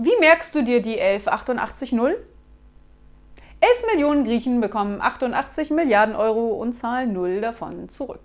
Wie merkst du dir die 11880? 11 Millionen Griechen bekommen 88 Milliarden Euro und zahlen null davon zurück.